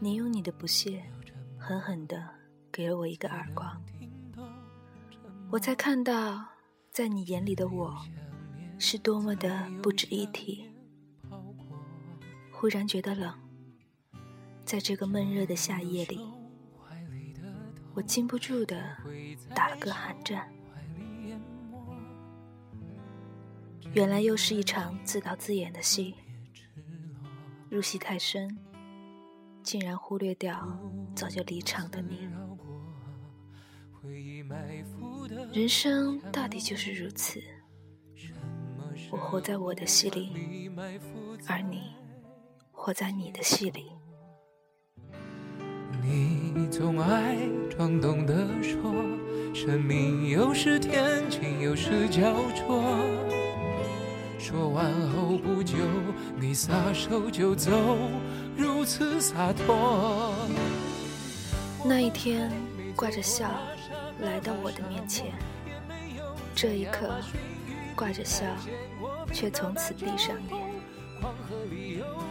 你用你的不屑狠狠的给了我一个耳光。我才看到在你眼里的我是多么的不值一提。忽然觉得冷在这个闷热的夏夜里我禁不住的打了个寒颤原来又是一场自导自演的戏，入戏太深，竟然忽略掉早就离场的你。人生大抵就是如此，我活在我的戏里，而你活在你的戏里。你总爱装懂得说，生命有时天晴，有时焦灼。说完后不久，你撒手就走，如此洒脱。那一天，挂着笑来到我的面前，这一刻，挂着笑，却从此闭上眼。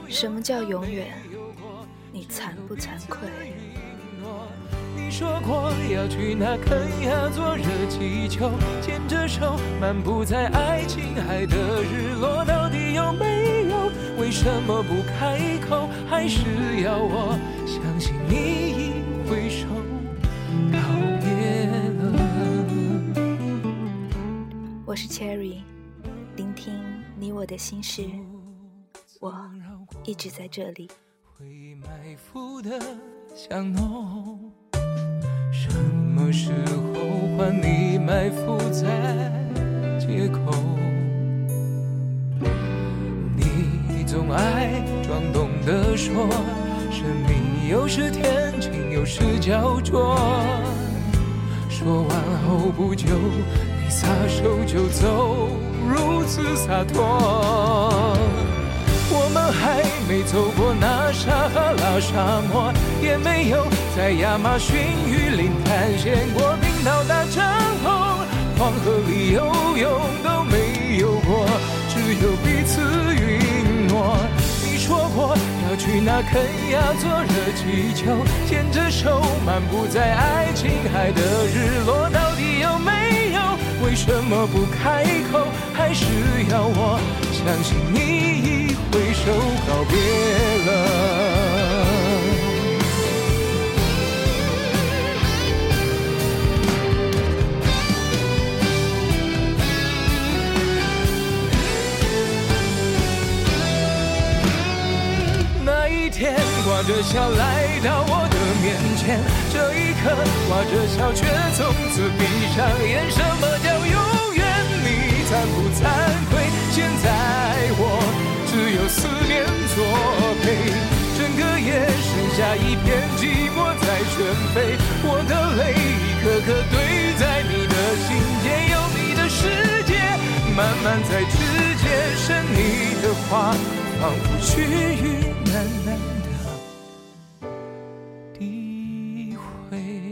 什么叫永远？你惭不惭愧？说过要去那肯亚坐热气球，牵着手漫步在爱琴海的日落，到底有没有？为什么不开口？还是要我相信你一挥手告别了？我是 Cherry，聆听你我的心事，我一直在这里。回忆埋伏的香浓。时候换你埋伏在街口？你总爱装懂得说，生命有时天晴，有时焦灼。说完后不久，你撒手就走，如此洒脱。我们还没走过那撒哈拉沙漠，也没有在亚马逊雨林探险过冰岛大帐篷，黄河里游泳都没有过，只有彼此允诺。你说过要去那肯亚坐热气球，牵着手漫步在爱琴海的日落，到底有没有？为什么不开口？还是要我相信你？挥手告别了。那一天，挂着笑来到我的面前，这一刻，挂着笑却从此闭上眼。什么叫永远？你眼寂寞在全飞，我的泪一颗颗堆在你的心间，有你的世界，慢慢在指尖剩，你的话仿佛细雨，慢慢的滴回。